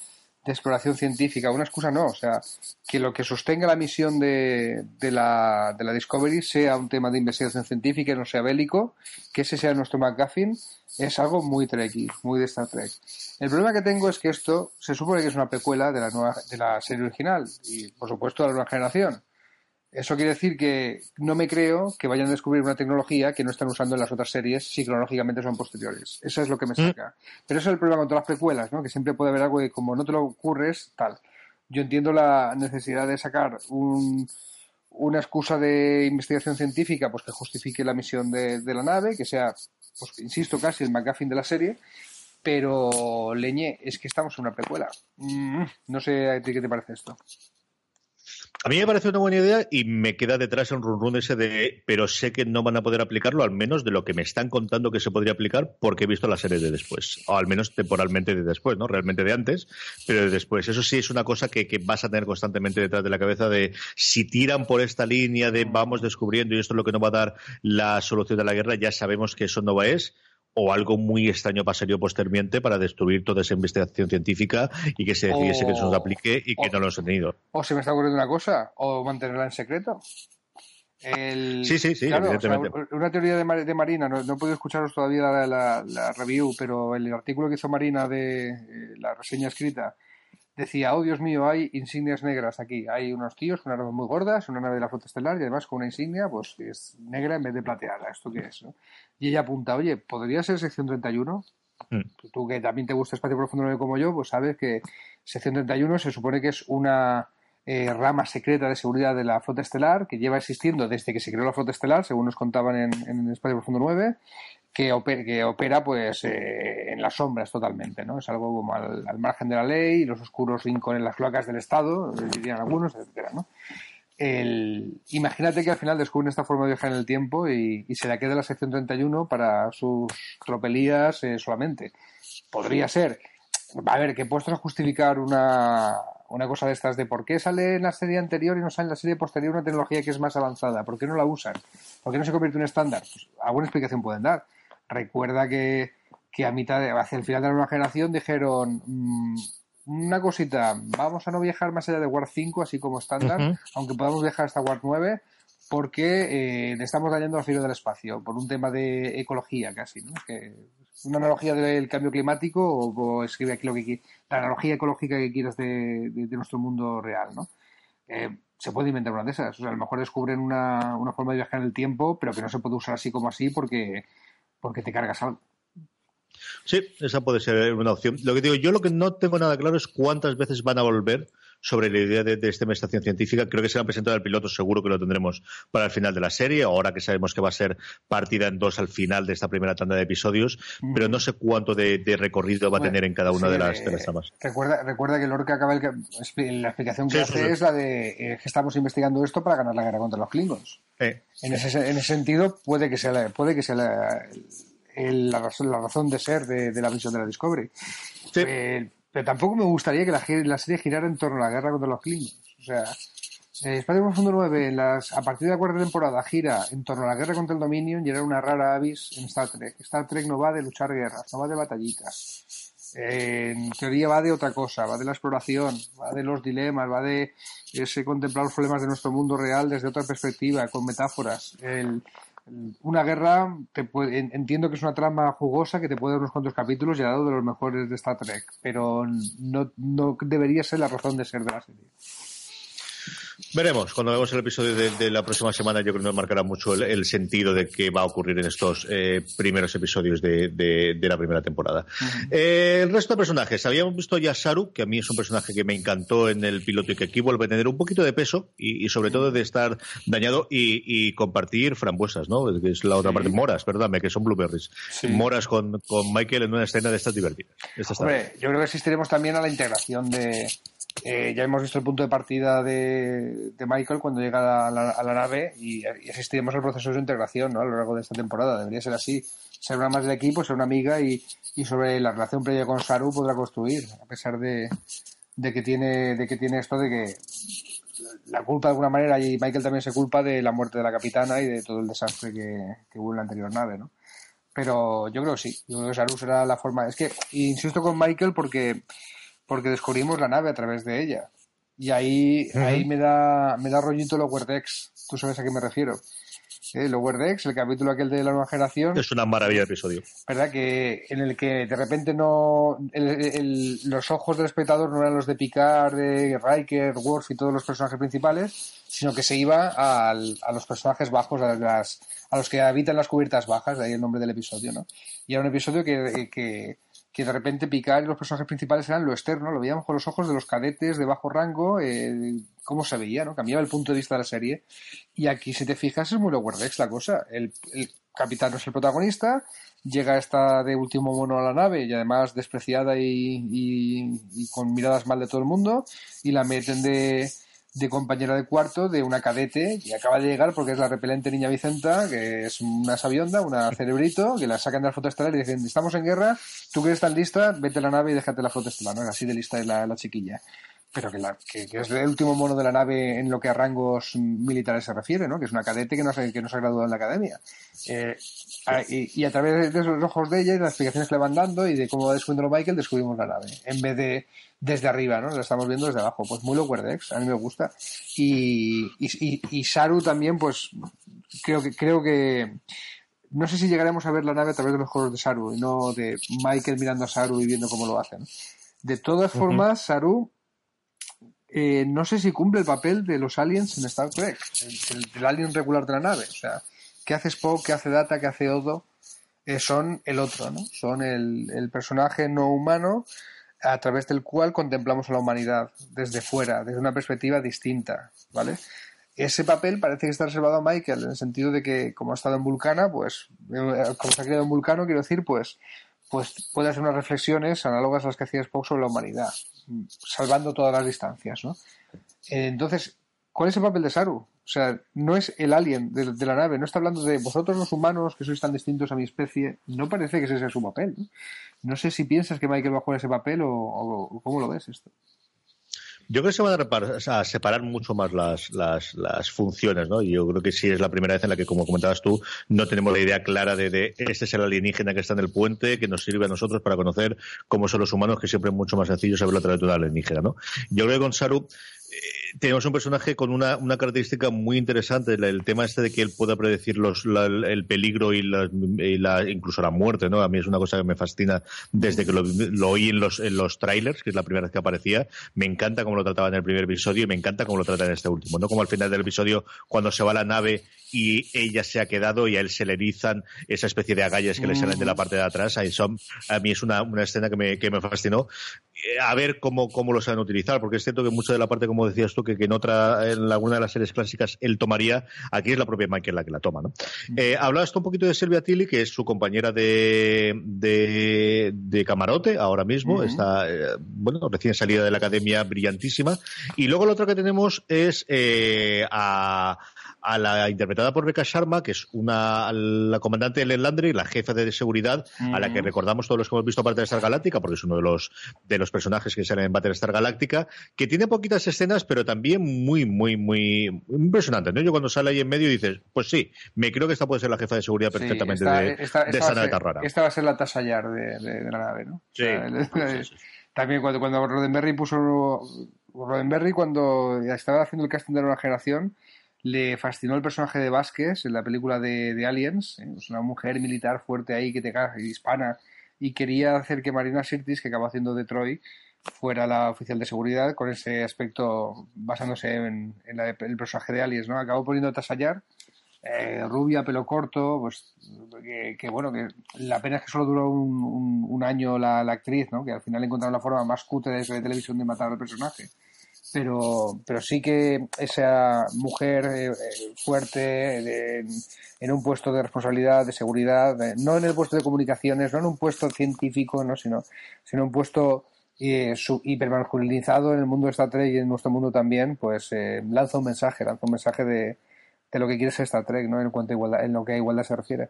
de exploración científica, una excusa no, o sea, que lo que sostenga la misión de, de, la, de la Discovery sea un tema de investigación científica y no sea bélico, que ese sea nuestro McGuffin, es algo muy Trekkie, muy de Star Trek. El problema que tengo es que esto se supone que es una precuela de la, nueva, de la serie original y, por supuesto, de la nueva generación. Eso quiere decir que no me creo que vayan a descubrir una tecnología que no están usando en las otras series si cronológicamente son posteriores. Eso es lo que me mm. saca. Pero eso es el problema con todas las precuelas, ¿no? Que siempre puede haber algo que como no te lo ocurres, tal. Yo entiendo la necesidad de sacar una excusa de investigación científica pues que justifique la misión de, la nave, que sea, pues insisto, casi el McGuffin de la serie, pero leñe, es que estamos en una precuela. Mm, no sé a ti qué te parece esto. A mí me parece una buena idea y me queda detrás un run, run ese de, pero sé que no van a poder aplicarlo, al menos de lo que me están contando que se podría aplicar, porque he visto la serie de después, o al menos temporalmente de después, ¿no? Realmente de antes, pero de después. Eso sí es una cosa que, que vas a tener constantemente detrás de la cabeza de si tiran por esta línea de vamos descubriendo y esto es lo que nos va a dar la solución de la guerra, ya sabemos que eso no va a es o algo muy extraño pasaría posteriormente para destruir toda esa investigación científica y que se decidiese que eso nos aplique y que no lo hemos tenido. O se me está ocurriendo una cosa, o mantenerla en secreto. Sí, sí, sí, evidentemente. una teoría de, Marina, no, he podido escucharos todavía la, review, pero el artículo que hizo Marina de eh, la reseña escrita decía, oh Dios mío, hay insignias negras aquí. Hay unos tíos con armas muy gordas, una nave de la flota estelar y además con una insignia pues es negra en vez de plateada. ¿Esto qué es? Y ella apunta, oye, ¿podría ser sección 31? Mm. Tú que también te gusta espacio profundo como yo, pues sabes que sección 31 se supone que es una eh, rama secreta de seguridad de la flota estelar que lleva existiendo desde que se creó la flota estelar, según nos contaban en, en Espacio Profundo 9, que opera, que opera pues eh, en las sombras totalmente, ¿no? Es algo como al, margen de la ley, los oscuros rincones las cloacas del Estado, dirían algunos, etcétera, ¿no? El, imagínate que al final descubren esta forma de viajar en el tiempo y, se la queda la sección 31 para sus tropelías eh, solamente. Podría ser. A ver, que puestos justificar una, una cosa de estas de por qué sale en la serie anterior y no sale en la serie posterior una tecnología que es más avanzada, ¿por qué no la usan? ¿Por qué no se convierte en un estándar? Pues alguna explicación pueden dar. Recuerda que, a mitad de, hacia el final de la nueva generación dijeron mm, una cosita, vamos a no viajar más allá de War 5 así como estándar, aunque podamos viajar hasta War 9 porque eh, le estamos dañando al filo del espacio por un tema de ecología casi, ¿no? Que una analogía del cambio climático o, escribe aquí lo que la analogía ecológica que quieras de, nuestro mundo real, ¿no? Eh, se puede inventar una de esas. O sea, a lo mejor descubren una, una forma de viajar en el tiempo, pero que no se puede usar así como así porque porque te cargas algo. Sí, esa puede ser una opción. Lo que digo, yo lo que no tengo nada claro es cuántas veces van a volver sobre la idea de, esta investigación científica. Creo que se va a presentar al piloto, seguro que lo tendremos para el final de la serie, ahora que sabemos que va a ser partida en dos al final de esta primera tanda de episodios, pero no sé cuánto de, recorrido va a tener en cada una de las, de tramas. Recuerda, recuerda que Lorca acaba el, la explicación que hace es la de eh, que estamos investigando esto para ganar la guerra contra los Klingons. En, ese, en ese sentido, puede que sea puede que sea la, la, razón, la razón de ser de, la misión de la Discovery. Eh, pero tampoco me gustaría que la, serie girara en torno a la guerra contra los Klingons. O sea, eh, Espacio Profundo 9, las, a partir de la cuarta temporada, gira en torno a la guerra contra el Dominion y era una rara avis en Star Trek. Star Trek no va de luchar guerras, no va de batallitas. en teoría va de otra cosa, va de la exploración, va de los dilemas, va de ese contemplar los problemas de nuestro mundo real desde otra perspectiva, con metáforas. El, una guerra, te entiendo que es una trama jugosa que te puede dar unos cuantos capítulos y ha dado de los mejores de Star Trek, pero no, no debería ser la razón de ser de la serie. Veremos, cuando vemos el episodio de, la próxima semana, yo creo que nos marcará mucho el, sentido de qué va a ocurrir en estos eh, primeros episodios de, la primera temporada. Eh, el resto de personajes, habíamos visto ya Saru, que a mí es un personaje que me encantó en el piloto y que aquí vuelve a tener un poquito de peso y, sobre todo de estar dañado y, compartir frambuesas, ¿no? Que es la otra parte, moras, perdóname, que son blueberries. Moras con, Michael en una escena de estas divertidas. Hombre, yo creo que asistiremos también a la integración de eh, ya hemos visto el punto de partida de, Michael cuando llega a la, nave y, asistiremos al proceso de integración ¿no? a lo largo de esta temporada. Debería ser así. Ser una más del equipo, ser una amiga y, sobre la relación previa con Saru podrá construir, a pesar de, que tiene de que tiene esto de que la culpa de alguna manera y Michael también se culpa de la muerte de la capitana y de todo el desastre que, hubo en la anterior nave, ¿no? Pero yo creo que sí, yo creo que Saru será la forma. Es que insisto con Michael porque porque descubrimos la nave a través de ella. Y ahí, ahí me da, me da rollito Lower Decks. Tú sabes a qué me refiero. ¿Eh? Lower Decks, el capítulo aquel de la nueva generación. Es una maravilla de episodio. ¿Verdad? Que en el que de repente no. los ojos del espectador no eran los de Picard, de Riker, Worf y todos los personajes principales, sino que se iba a los personajes bajos, a, las, a los que habitan las cubiertas bajas, de ahí el nombre del episodio, ¿no? Y era un episodio que, que que de repente Picard y los personajes principales eran lo externo, lo veíamos con los ojos de los cadetes de bajo rango, eh, cómo se veía, ¿no? Cambiaba el punto de vista de la serie. Y aquí, si te fijas, es muy Lower Decks la cosa. El, capitán no es el protagonista, llega esta de último mono a la nave y además despreciada y con miradas mal de todo el mundo y la meten de de compañera de cuarto de una cadete que acaba de llegar porque es la repelente niña Vicenta, que es una sabionda, una cerebrito, que la sacan de la flota estelar y dicen, estamos en guerra, tú que eres lista, vete a la nave y déjate la flota estelar, ¿no? Así de lista es la, chiquilla. Pero que, la, que, es el último mono de la nave en lo que a rangos militares se refiere, ¿no? Que es una cadete que no se, que no se ha graduado en la academia. Eh, y, a través de los ojos de ella y las explicaciones que le van dando y de cómo va descubriendo Michael, descubrimos la nave. En vez de desde arriba, ¿no? Lo estamos viendo desde abajo. Pues muy Lower Decks, a mí me gusta. Y, y, y, Saru también, pues creo que, creo que no sé si llegaremos a ver la nave a través de los ojos de Saru y no de Michael mirando a Saru y viendo cómo lo hacen. De todas formas, Saru eh, no sé si cumple el papel de los aliens en Star Trek, el, alien regular de la nave. O sea, ¿qué hace Spock, qué hace Data, qué hace Odo? Eh, son el otro, ¿no? Son el, el personaje no humano a través del cual contemplamos a la humanidad desde fuera, desde una perspectiva distinta, ¿vale? Ese papel parece que está reservado a Michael, en el sentido de que, como ha estado en Vulcana, pues, eh, como se ha creado en Vulcano, quiero decir, pues, pues puede hacer unas reflexiones análogas a las que hacía Spock sobre la humanidad, salvando todas las distancias, ¿no? Entonces, ¿cuál es el papel de Saru? O sea, no es el alien de, la nave, no está hablando de vosotros los humanos que sois tan distintos a mi especie. No parece que ese sea su papel. No, sé si piensas que Michael va a jugar ese papel o, cómo lo ves esto. Yo creo que se van a, separar mucho más las, las, las, funciones, ¿no? Yo creo que sí es la primera vez en la que, como comentabas tú, no tenemos la idea clara de, de este es el alienígena que está en el puente, que nos sirve a nosotros para conocer cómo son los humanos, que siempre es mucho más sencillo saberlo a través de una alienígena, ¿no? Yo creo que con Saru eh, tenemos un personaje con una, una, característica muy interesante, el, tema este de que él pueda predecir los, el peligro y, la, incluso la muerte, ¿no? A mí es una cosa que me fascina desde que lo, oí en los, en los trailers, que es la primera vez que aparecía. Me encanta cómo lo trataba en el primer episodio y me encanta cómo lo trata en este último, ¿no? Como al final del episodio, cuando se va la nave y ella se ha quedado y a él se le erizan esa especie de agallas que le salen de la parte de atrás. Ahí son, a mí es una, una escena que me, que me fascinó. Eh, a ver cómo, cómo lo saben utilizar, porque es cierto que mucho de la parte, como decías que, que en otra, en alguna de las series clásicas él tomaría, aquí es la propia Michael la que la toma, ¿no? Eh, hablabas tú un poquito de Silvia Tilly, que es su compañera de, de, de camarote ahora mismo, está, eh, bueno, recién salida de la academia, brillantísima. Y luego lo otro que tenemos es eh, a a la interpretada por Becca Sharma, que es una la comandante de Landry, la jefa de seguridad, a la que recordamos todos los que hemos visto parte de Star Galáctica, porque es uno de los de los personajes que salen en Battlestar Galáctica, que tiene poquitas escenas, pero también muy, muy, muy impresionante. ¿no? Yo cuando sale ahí en medio dices, pues sí, me creo que esta puede ser la jefa de seguridad perfectamente de, esta, esta nave tan rara. Esta va a ser la Tasayar de, de, la nave, ¿no? Sí. También cuando, cuando Roddenberry puso Roddenberry cuando estaba haciendo el casting de la nueva generación le fascinó el personaje de Vázquez en la película de, Aliens, una mujer militar fuerte ahí que te caga, hispana, y quería hacer que Marina Sirtis, que acabó haciendo Detroit, fuera la oficial de seguridad con ese aspecto basándose en, el personaje de Aliens, ¿no? Acabó poniendo a Tasallar, eh, rubia, pelo corto, pues que, bueno, que la pena es que solo duró un, año la, actriz, ¿no? Que al final encontraron la forma más cutre de, de televisión de matar al personaje pero, pero sí que esa mujer eh, fuerte en un puesto de responsabilidad, de seguridad, no en el puesto de comunicaciones, no en un puesto científico, ¿no? sino, sino un puesto eh, hipermasculinizado en el mundo de Star Trek y en nuestro mundo también, pues eh, lanza un mensaje, lanza un mensaje de, de lo que quiere ser Star Trek, ¿no? En cuanto a igualdad, en lo que a igualdad se refiere.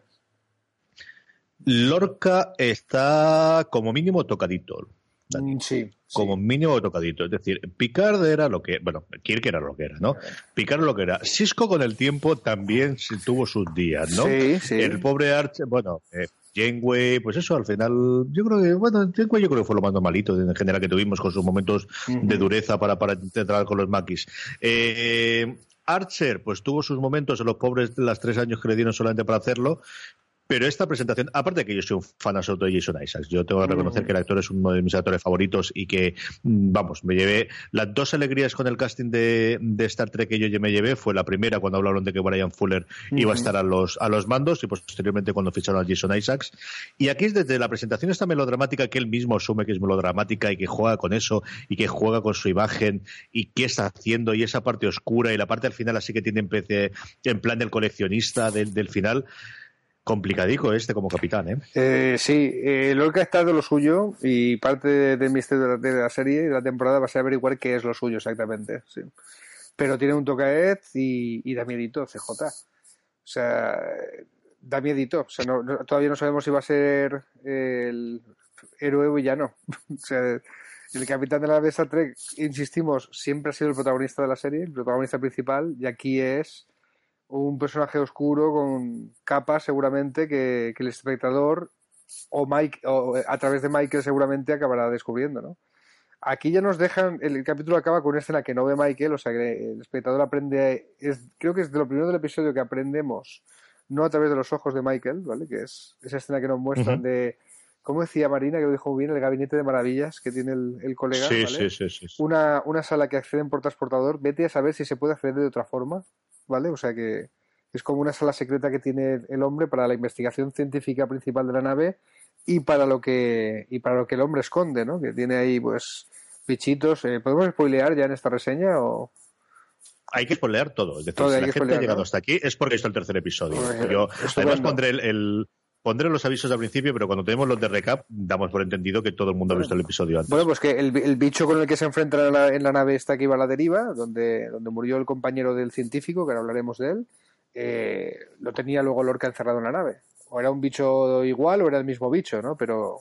Lorca está como mínimo tocadito. Mm, sí. Como mínimo tocadito. Es decir, Picard era lo que. Bueno, Kirk era lo que era, ¿no? Picard lo que era. Cisco con el tiempo también tuvo sus días, ¿no? Sí, sí. El pobre Arch, bueno, eh, Janeway, pues eso, al final, yo creo que, bueno, Janeway yo creo que fue lo más normalito en general que tuvimos con sus momentos de dureza para, para intentar con los maquis. Eh, Archer, pues tuvo sus momentos en los pobres de las tres años que le dieron solamente para hacerlo, pero esta presentación, aparte de que yo soy un fan absoluto de Jason Isaacs, yo tengo que reconocer que el actor es uno de mis actores favoritos y que, mm, vamos, me llevé las dos alegrías con el casting de, Star Trek que yo me llevé. Fue la primera cuando hablaron de que Brian Fuller iba a estar a los, a los mandos y posteriormente cuando ficharon a Jason Isaacs. Y aquí es desde la presentación esta melodramática que él mismo asume que es melodramática y que juega con eso y que juega con su imagen y qué está haciendo y esa parte oscura y la parte al final así que tiene en, en plan del coleccionista del, del final complicadico este como capitán, ¿eh? eh sí, eh, Lorca está de lo suyo y parte del misterio de la, serie y de la temporada va a ser averiguar qué es lo suyo exactamente. Sí. Pero tiene un tocaet y, y da miedito, CJ. O sea, da miedito. O sea, todavía no sabemos si va a ser el héroe o villano. o sea, el capitán de la Star Trek, insistimos, siempre ha sido el protagonista de la serie, el protagonista principal, y aquí es un personaje oscuro con capas seguramente que, el espectador o Mike o a través de Michael seguramente acabará descubriendo, ¿no? Aquí ya nos dejan, el, capítulo acaba con una escena que no ve Michael, o sea que el espectador aprende, es, creo que es de lo primero del episodio que aprendemos, no a través de los ojos de Michael, ¿vale? Que es esa escena que nos muestran de, ¿cómo decía Marina, que lo dijo muy bien, el gabinete de maravillas que tiene el, colega, sí, sí, sí, una, una sala que acceden por transportador, vete a saber si se puede acceder de otra forma, ¿vale? O sea que es como una sala secreta que tiene el hombre para la investigación científica principal de la nave y para lo que y para lo que el hombre esconde, ¿no? Que tiene ahí pues bichitos. Eh, ¿Podemos spoilear ya en esta reseña o...? Hay que spoilear todo. Es decir, si la gente ha llegado hasta aquí es porque está el tercer episodio. Yo, además pondré el, pondré los avisos al principio, pero cuando tenemos los de recap, damos por entendido que todo el mundo ha visto el episodio antes. Bueno, pues que el, bicho con el que se enfrenta en la, nave esta que iba a la deriva, donde, donde murió el compañero del científico, que ahora hablaremos de él, eh, lo tenía luego Lorca encerrado en la nave. O era un bicho igual o era el mismo bicho, ¿no? Pero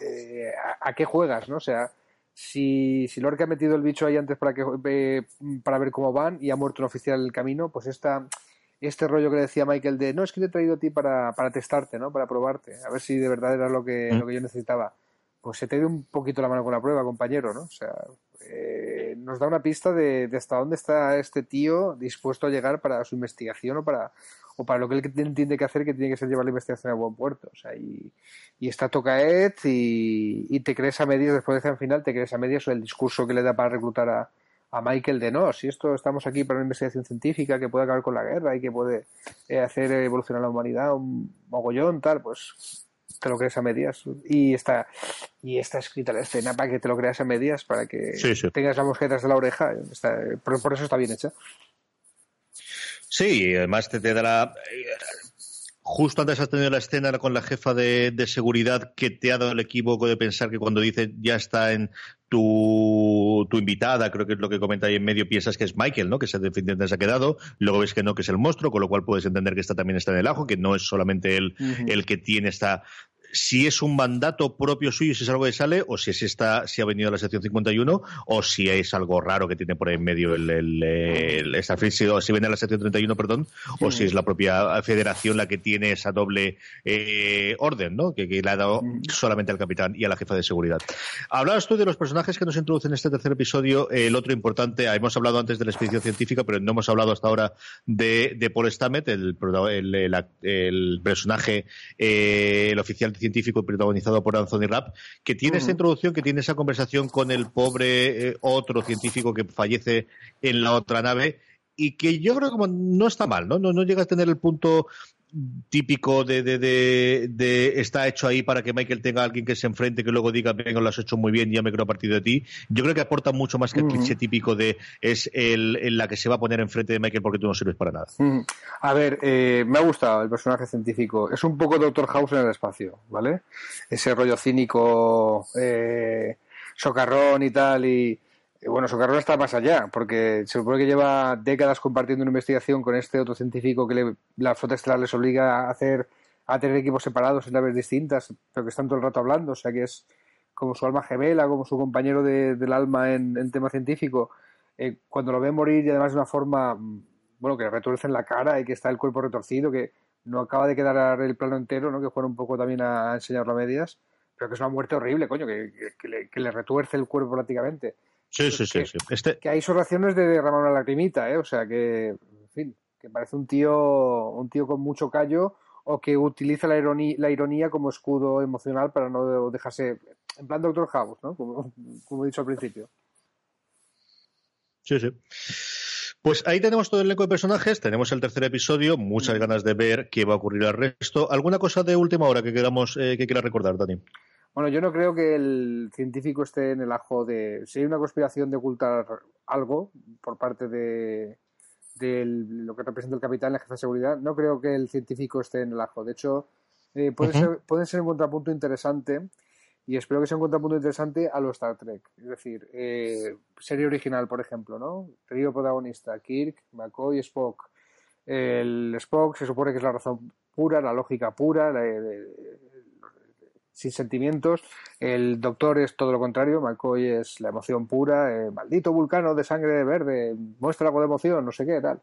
eh, ¿a, qué juegas, no? O sea, si, si Lorca ha metido el bicho ahí antes para, que, eh, para ver cómo van y ha muerto un oficial en el camino, pues esta, este rollo que decía Michael de no, es que te he traído a ti para, para testarte, ¿no? Para probarte, a ver si de verdad era lo que, lo que yo necesitaba. Pues se te dio un poquito la mano con la prueba, compañero, ¿no? O sea, eh, nos da una pista de, hasta dónde está este tío dispuesto a llegar para su investigación o para, o para lo que él entiende que hacer, que tiene que ser llevar la investigación a buen puerto. O sea, y, y está Tocaet y, y te crees a medias, después de al final, te crees a medias el discurso que le da para reclutar a, a Michael de no, si esto estamos aquí para una investigación científica que puede acabar con la guerra y que puede eh, hacer evolucionar la humanidad un mogollón, tal, pues te lo crees a medias. Y está, y está escrita la escena para que te lo creas a medias, para que tengas las mosquetas de la oreja. por, eso está bien hecha. Sí, además te, te dará. Justo antes has tenido la escena con la jefa de, seguridad que te ha dado el equívoco de pensar que cuando dice ya está en tu, tu, invitada, creo que es lo que comenta ahí en medio, piensas que es Michael, ¿no? Que se se ha quedado, luego ves que no, que es el monstruo, con lo cual puedes entender que está también está en el ajo, que no es solamente él el que tiene esta si es un mandato propio suyo, si es algo que sale, o si es esta, si ha venido a la sección 51, o si es algo raro que tiene por ahí en medio el, el, el si viene a la sección 31, perdón, o si es la propia federación la que tiene esa doble eh, orden, ¿no? Que, le ha dado solamente al capitán y a la jefa de seguridad. Hablabas tú de los personajes que nos introducen en este tercer episodio. El otro importante, hemos hablado antes de la expedición científica, pero no hemos hablado hasta ahora de, de Paul Stammet, el, el, personaje, eh, el oficial científico protagonizado por Anthony Rapp, que tiene esa introducción, que tiene esa conversación con el pobre eh, otro científico que fallece en la otra nave y que yo creo que no está mal, ¿no? No, no llega a tener el punto típico de, de, de, está hecho ahí para que Michael tenga a alguien que se enfrente que luego diga venga lo has hecho muy bien ya me creo a partir de ti yo creo que aporta mucho más que el cliché típico de es el, la que se va a poner enfrente de Michael porque tú no sirves para nada. A ver eh, me ha gustado el personaje científico. Es un poco Doctor House en el espacio ¿vale? ese rollo cínico eh, socarrón y tal y bueno, su carrera está más allá, porque se supone que lleva décadas compartiendo una investigación con este otro científico que la flota estelar les obliga a hacer a tener equipos separados en naves distintas, pero que están todo el rato hablando, o sea que es como su alma gemela, como su compañero del alma en, tema científico. Eh, cuando lo ve morir y además de una forma, bueno, que le retuerce en la cara y que está el cuerpo retorcido, que no acaba de quedar el plano entero, ¿no? Que fuera un poco también a, enseñarlo a medias, pero que es una muerte horrible, coño, que, le, retuerce el cuerpo prácticamente. Sí, sí, sí. Que, Este... que hay raciones de derramar una lagrimita, ¿eh? O sea, que, en fin, que parece un tío, un tío con mucho callo o que utiliza la ironía, la ironía como escudo emocional para no dejarse, en plan Doctor House, ¿no? Como, como he dicho al principio. Sí, sí. Pues ahí tenemos todo el elenco de personajes, tenemos el tercer episodio, muchas ganas de ver qué va a ocurrir al resto. ¿Alguna cosa de última hora que queramos eh, que quiera recordar, Dani? Bueno, yo no creo que el científico esté en el ajo de. Si hay una conspiración de ocultar algo por parte de, de lo que representa el capitán, la jefa de seguridad, no creo que el científico esté en el ajo. De hecho, eh, puede, ser, puede ser un contrapunto interesante y espero que sea un contrapunto interesante a los Star Trek. Es decir, eh, serie original, por ejemplo, ¿no? Trío protagonista, Kirk, McCoy, Spock. El Spock se supone que es la razón pura, la lógica pura, sin sentimientos. El Doctor es todo lo contrario, McCoy es la emoción pura, eh, maldito vulcano de sangre verde, muestra algo de emoción, no sé qué, tal.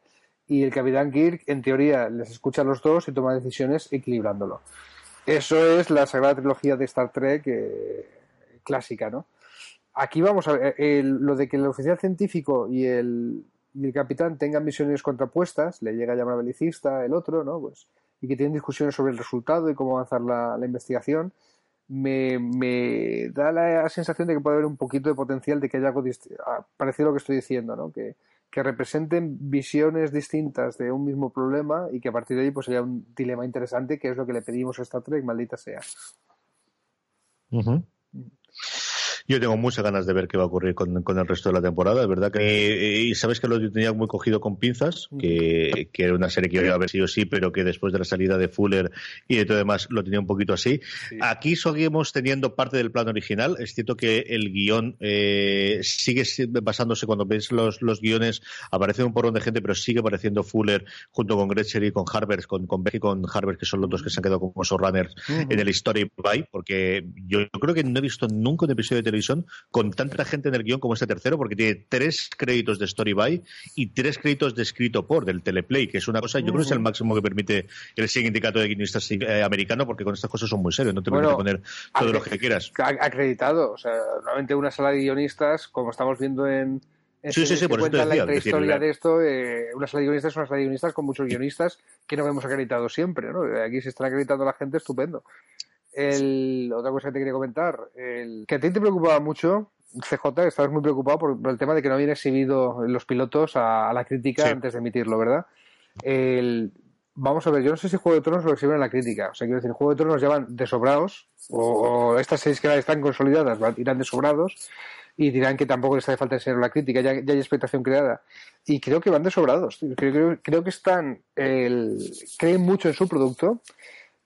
Y el Capitán Kirk, en teoría, les escucha a los dos y toma decisiones equilibrándolo. Eso es la sagrada trilogía de Star Trek eh, clásica, ¿no? Aquí vamos a ver, eh, lo de que el oficial científico y el, y el capitán tengan misiones contrapuestas, le llega a llamar belicista el otro, ¿no? Pues, y que tienen discusiones sobre el resultado y cómo avanzar la investigación, me, me, da la sensación de que puede haber un poquito de potencial de que haya algo ah, parecido a lo que estoy diciendo, ¿no? Que, que representen visiones distintas de un mismo problema y que a partir de ahí pues haya un dilema interesante que es lo que le pedimos a Star Trek, maldita sea. Yo tengo muchas ganas de ver qué va a ocurrir con, el resto de la temporada. Es verdad que, y sabes que lo tenía muy cogido con pinzas, que, era una serie que iba a haber sido sí, pero que después de la salida de Fuller y de todo demás lo tenía un poquito así. Aquí seguimos teniendo parte del plan original. Es cierto que el guion eh, sigue basándose, cuando ves los, los guiones, aparece un porrón de gente, pero sigue apareciendo Fuller junto con Gretchen y con Harbers, con, con Beck y con Harbers, que son los dos que se han quedado como showrunners en el Story by, porque yo, creo que no he visto nunca un episodio de con tanta gente en el guion como este tercero, porque tiene tres créditos de Story by y tres créditos de escrito por del teleplay, que es una cosa, yo creo que es el máximo que permite el sindicato de guionistas eh, americano, porque con estas cosas son muy serios, no te permite poner todo lo que quieras. Acreditado, o sea, normalmente una sala de guionistas, como estamos viendo en, sí, sí, sí, por eso la historia de esto, eh, una sala de guionistas es una sala de guionistas con muchos guionistas que no vemos acreditados siempre, ¿no? Aquí se están acreditando la gente, estupendo. El, otra cosa que te quería comentar, el, que a ti te preocupaba mucho, CJ, estabas muy preocupado por, el tema de que no habían exhibido los pilotos a, la crítica antes de emitirlo, ¿verdad? El, vamos a ver, yo no sé si Juego de Tronos lo exhiben a la crítica. O sea, quiero decir, Juego de Tronos ya van desobrados, o, estas seis que están consolidadas irán desobrados, y dirán que tampoco les hace falta enseñar la crítica, ya, ya, hay expectación creada. Y creo que van desobrados. Creo, creo, que están, el, creen mucho en su producto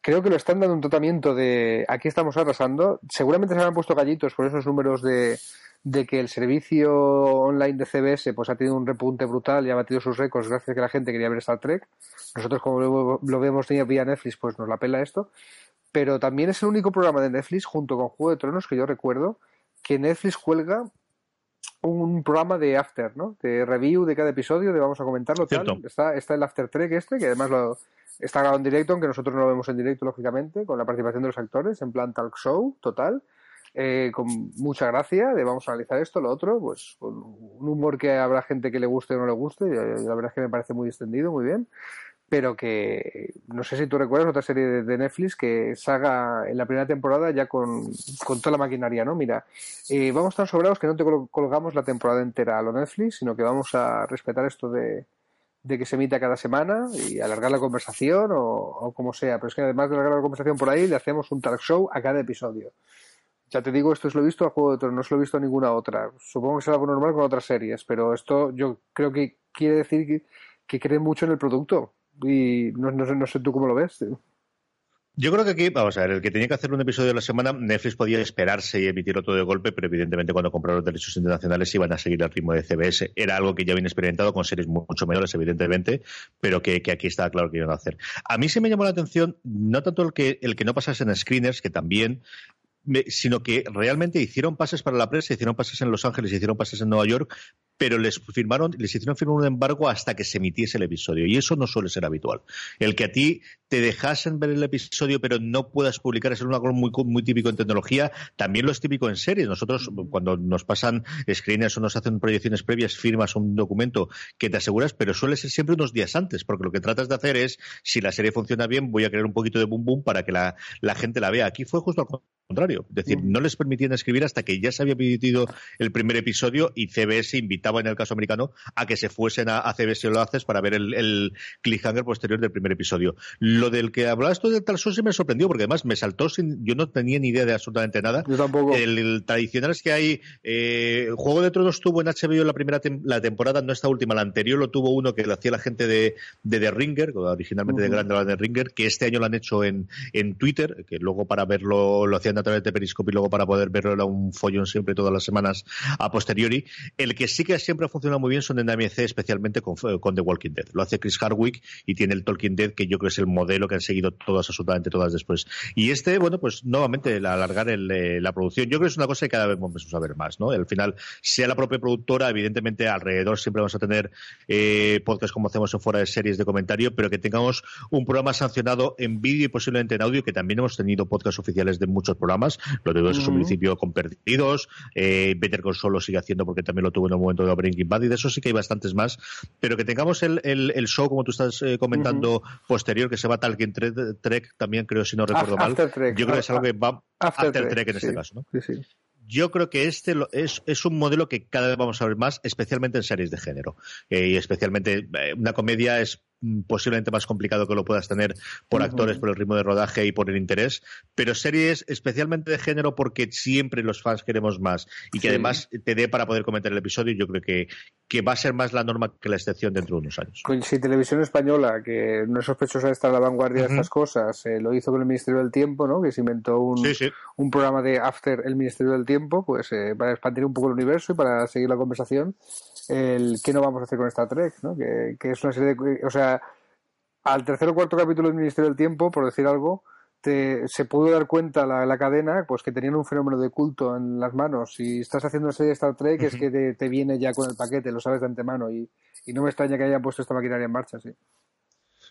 creo que lo están dando un tratamiento de aquí estamos arrasando. Seguramente se han puesto gallitos por esos números de, de que el servicio online de CBS pues ha tenido un repunte brutal y ha batido sus récords gracias a que la gente quería ver Star Trek. Nosotros como lo, vemos vía Netflix pues nos la pela esto. Pero también es el único programa de Netflix junto con Juego de Tronos que yo recuerdo que Netflix cuelga un programa de after, ¿no? De review de cada episodio, de vamos a comentarlo tal. Está, está el after trek este, que además lo, está grabado en directo, aunque nosotros no lo vemos en directo, lógicamente, con la participación de los actores, en plan talk show total. Eh, con mucha gracia de vamos a analizar esto, lo otro, pues con un humor que habrá gente que le guste o no le guste, y la verdad es que me parece muy extendido, muy bien, pero que no sé si tú recuerdas otra serie de, Netflix que salga en la primera temporada ya con, con toda la maquinaria, ¿no? Mira, eh, vamos tan sobrados que no te colgamos la temporada entera a lo Netflix, sino que vamos a respetar esto de, de que se emita cada semana y alargar la conversación o, como sea. Pero es que además de alargar la conversación por ahí, le hacemos un talk show a cada episodio. Ya te digo, esto es lo he visto a Juego de Tronos, no se lo he visto a ninguna otra. Supongo que será algo normal con otras series, pero esto yo creo que quiere decir que, que creen mucho en el producto. Y no, no, no sé tú cómo lo ves. Yo creo que aquí, vamos a ver, el que tenía que hacer un episodio de la semana, Netflix podía esperarse y emitirlo todo de golpe, pero evidentemente cuando compraron los derechos internacionales iban a seguir el ritmo de CBS. Era algo que ya habían experimentado con series mucho menores, evidentemente, pero que, aquí estaba claro que iban a hacer. A mí se me llamó la atención, no tanto el que, el que no pasase en screeners, que también, sino que realmente hicieron pases para la prensa, hicieron pases en Los Ángeles, hicieron pases en Nueva York, pero les firmaron, les hicieron firmar un embargo hasta que se emitiese el episodio. Y eso no suele ser habitual. El que a ti te dejasen ver el episodio pero no puedas publicar, es algo muy, muy típico en tecnología, también lo es típico en series. Nosotros, cuando nos pasan screeners o nos hacen proyecciones previas, firmas un documento que te aseguras, pero suele ser siempre unos días antes, porque lo que tratas de hacer es, si la serie funciona bien, voy a crear un poquito de boom boom para que la, la gente la vea. Aquí fue justo al contrario. Es decir, no les permitían escribir hasta que ya se había emitido el primer episodio y CBS invitaba, en el caso americano, a que se fuesen a, CBS lo haces para ver el, el, cliffhanger posterior del primer episodio. Lo del que hablabas tú del tal sí me sorprendió, porque además me saltó sin. Yo no tenía ni idea de absolutamente nada. Yo tampoco. El, tradicional es que hay. Eh, Juego de Tronos tuvo en HBO la primera la temporada, no esta última, la anterior lo tuvo uno que lo hacía la gente de, de The Ringer, originalmente de Grand de Ringer, que este año lo han hecho en, en Twitter, que luego para verlo lo hacían a través de Periscope y luego para poder verlo era un follón siempre todas las semanas a posteriori. El que sí que siempre ha funcionado muy bien son en AMC, especialmente con, con, The Walking Dead. Lo hace Chris Hardwick y tiene el Talking Dead, que yo creo es el modelo que han seguido todas, absolutamente todas después. Y este, bueno, pues nuevamente alargar el, eh, la producción. Yo creo que es una cosa que cada vez vamos a ver más, ¿no? Al final, sea la propia productora, evidentemente alrededor siempre vamos a tener eh, podcasts como hacemos en fuera de series de comentario, pero que tengamos un programa sancionado en vídeo y posiblemente en audio, que también hemos tenido podcasts oficiales de muchos programas, lo digo desde su principio con Perdidos, eh, Better Call Solo sigue haciendo porque también lo tuvo en el momento de Breaking Bad y de eso sí que hay bastantes más, pero que tengamos el, el, show, como tú estás eh, comentando, posterior, que se va tal que Trek, también creo, si no recuerdo mal, yo creo que es algo que va After, Trek, en este caso, ¿no? yo creo que este es, es, un modelo que cada vez vamos a ver más, especialmente en series de género. Eh, y especialmente eh, una comedia es posiblemente más complicado que lo puedas tener por actores, por el ritmo de rodaje y por el interés, pero series especialmente de género porque siempre los fans queremos más y que además te dé para poder comentar el episodio, yo creo que, que va a ser más la norma que la excepción dentro de unos años. Si Televisión Española, que no es sospechosa de estar a la vanguardia de estas cosas, eh, lo hizo con el Ministerio del Tiempo, ¿no? que se inventó un, un programa de After el Ministerio del Tiempo, pues eh, para expandir un poco el universo y para seguir la conversación el qué no vamos a hacer con Star Trek, ¿no? Que, que es una serie de... O sea, al tercer o cuarto capítulo del Ministerio del Tiempo, por decir algo, te, se pudo dar cuenta la, la, cadena pues que tenían un fenómeno de culto en las manos. Si estás haciendo una serie de Star Trek, es que te, te, viene ya con el paquete, lo sabes de antemano. Y, y no me extraña que hayan puesto esta maquinaria en marcha, sí.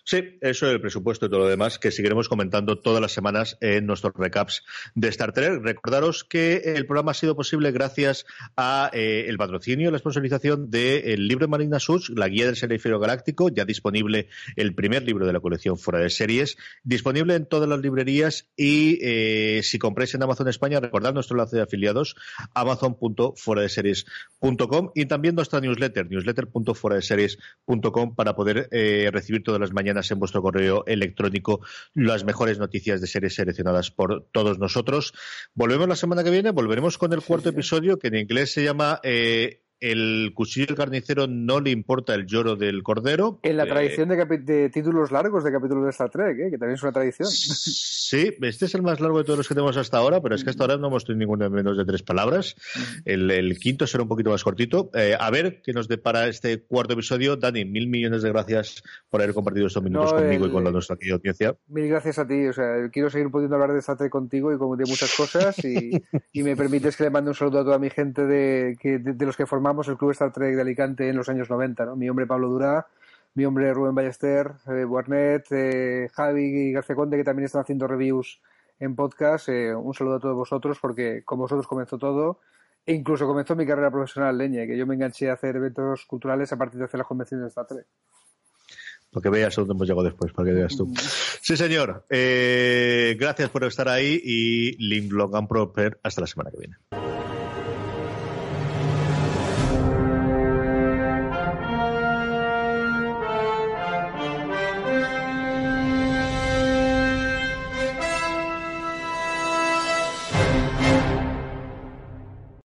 Sí, eso es el presupuesto y todo lo demás que seguiremos comentando todas las semanas en nuestros recaps de Star Trek. Recordaros que el programa ha sido posible gracias a eh, el patrocinio la sponsorización del libro de Marina Such, la guía del serifero galáctico, ya disponible el primer libro de la colección fuera de series, disponible en todas las librerías y eh, si compráis en Amazon España, recordad nuestro enlace de afiliados, amazon.fueradeseries.com y también nuestra newsletter, newsletter.fueradeseries.com para poder eh, recibir todas las mañanas en vuestro correo electrónico las mejores noticias de series seleccionadas por todos nosotros. Volvemos la semana que viene, volveremos con el cuarto episodio que en inglés se llama eh, el cuchillo del carnicero no le importa el lloro del cordero. En la eh, tradición de, títulos largos de capítulos de Star Trek, ¿eh? que también es una tradición. Sí, este es el más largo de todos los que tenemos hasta ahora, pero es que hasta ahora no hemos tenido ninguno menos de tres palabras. El, quinto será un poquito más cortito. Eh, a ver qué nos depara este cuarto episodio. Dani, mil millones de gracias por haber compartido estos minutos conmigo y con la nuestra audiencia. Mil gracias a ti. O sea, quiero seguir pudiendo hablar de Star Trek contigo y como de muchas cosas y, me permites que le mande un saludo a toda mi gente de, de los que formamos el Club Star Trek de Alicante en los años 90, ¿no? Mi hombre Pablo Durá, mi hombre Rubén Ballester, eh, Warnet, eh, Javi y García Conde, que también están haciendo reviews en podcast. Eh, un saludo a todos vosotros, porque con vosotros comenzó todo. E incluso comenzó mi carrera profesional, Leña, que yo me enganché a hacer eventos culturales a partir de hacer las convenciones de Star Trek. Para que veas dónde hemos llegado después, para que veas tú. Sí, señor. gracias por estar ahí y Lim Logan Proper. Hasta la semana que viene.